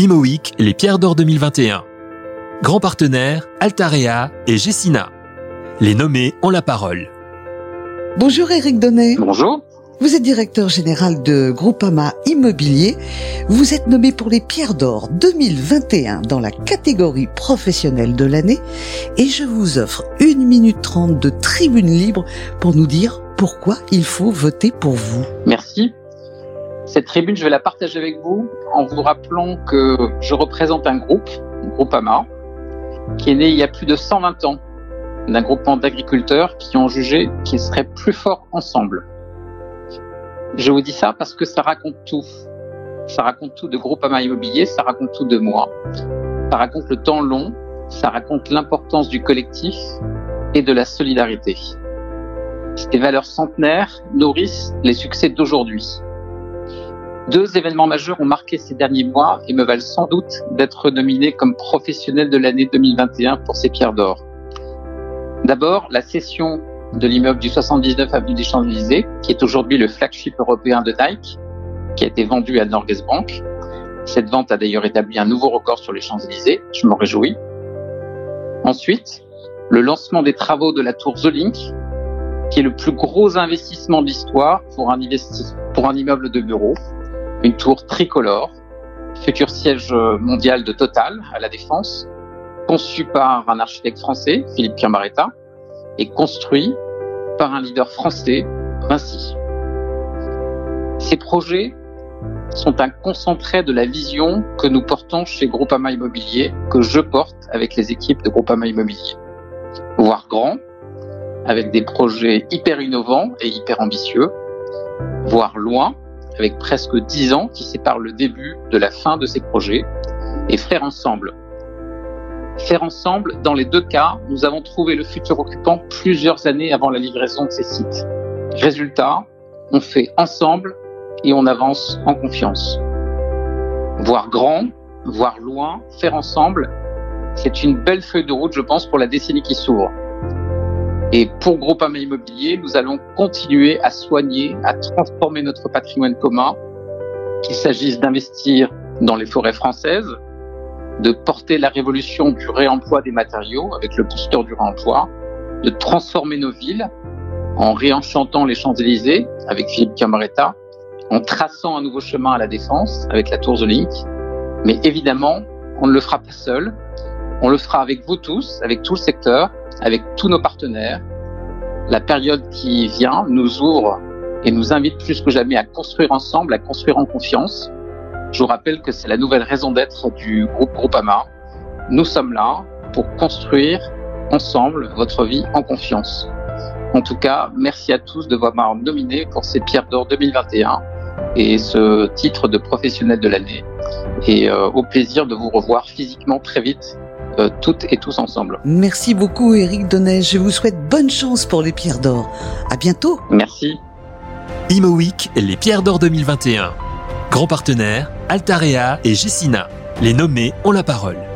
Imo les pierres d'or 2021. Grand partenaire, Altarea et Gessina. Les nommés ont la parole. Bonjour Eric Donnet. Bonjour. Vous êtes directeur général de Groupama Immobilier. Vous êtes nommé pour les Pierres d'Or 2021 dans la catégorie professionnelle de l'année et je vous offre une minute trente de tribune libre pour nous dire pourquoi il faut voter pour vous. Merci. Cette tribune, je vais la partager avec vous en vous rappelant que je représente un groupe, Groupama, qui est né il y a plus de 120 ans d'un groupement d'agriculteurs qui ont jugé qu'ils seraient plus forts ensemble. Je vous dis ça parce que ça raconte tout. Ça raconte tout de Groupama Immobilier, ça raconte tout de moi. Ça raconte le temps long, ça raconte l'importance du collectif et de la solidarité. Ces valeurs centenaires nourrissent les succès d'aujourd'hui. Deux événements majeurs ont marqué ces derniers mois et me valent sans doute d'être nominé comme professionnel de l'année 2021 pour ces pierres d'or. D'abord, la cession de l'immeuble du 79 avenue des Champs-Élysées, qui est aujourd'hui le flagship européen de Nike, qui a été vendu à Norges Bank. Cette vente a d'ailleurs établi un nouveau record sur les Champs-Élysées, je m'en réjouis. Ensuite, le lancement des travaux de la tour Zolink, qui est le plus gros investissement de l'histoire pour pour un immeuble de bureau, une tour tricolore, futur siège mondial de Total à la Défense, conçu par un architecte français, Philippe Cambaretta, et construit par un leader français, Vinci. Ces projets sont un concentré de la vision que nous portons chez Groupama Immobilier, que je porte avec les équipes de Groupama Immobilier. Voir grand, avec des projets hyper innovants et hyper ambitieux, voir loin, avec presque dix ans qui séparent le début de la fin de ces projets, et faire ensemble. Faire ensemble, dans les deux cas, nous avons trouvé le futur occupant plusieurs années avant la livraison de ces sites. Résultat, on fait ensemble et on avance en confiance. Voir grand, voir loin, faire ensemble, c'est une belle feuille de route, je pense, pour la décennie qui s'ouvre. Et pour Groupama Immobilier, nous allons continuer à soigner, à transformer notre patrimoine commun, qu'il s'agisse d'investir dans les forêts françaises, de porter la révolution du réemploi des matériaux avec le booster du réemploi, de transformer nos villes en réenchantant les Champs-Élysées avec Philippe Camaretta, en traçant un nouveau chemin à la défense avec la Tour Zolink. Mais évidemment, on ne le fera pas seul. On le fera avec vous tous, avec tout le secteur, avec tous nos partenaires. La période qui vient nous ouvre et nous invite plus que jamais à construire ensemble, à construire en confiance. Je vous rappelle que c'est la nouvelle raison d'être du groupe Groupama. Nous sommes là pour construire ensemble votre vie en confiance. En tout cas, merci à tous de m'avoir nominé pour ces Pierres d'Or 2021 et ce titre de professionnel de l'année. Et euh, au plaisir de vous revoir physiquement très vite euh, toutes et tous ensemble. Merci beaucoup Eric Donnet. Je vous souhaite bonne chance pour les Pierres d'Or. À bientôt. Merci. Imo les Pierres d'Or 2021. Grand partenaire, Altarea et Gessina. Les nommés ont la parole.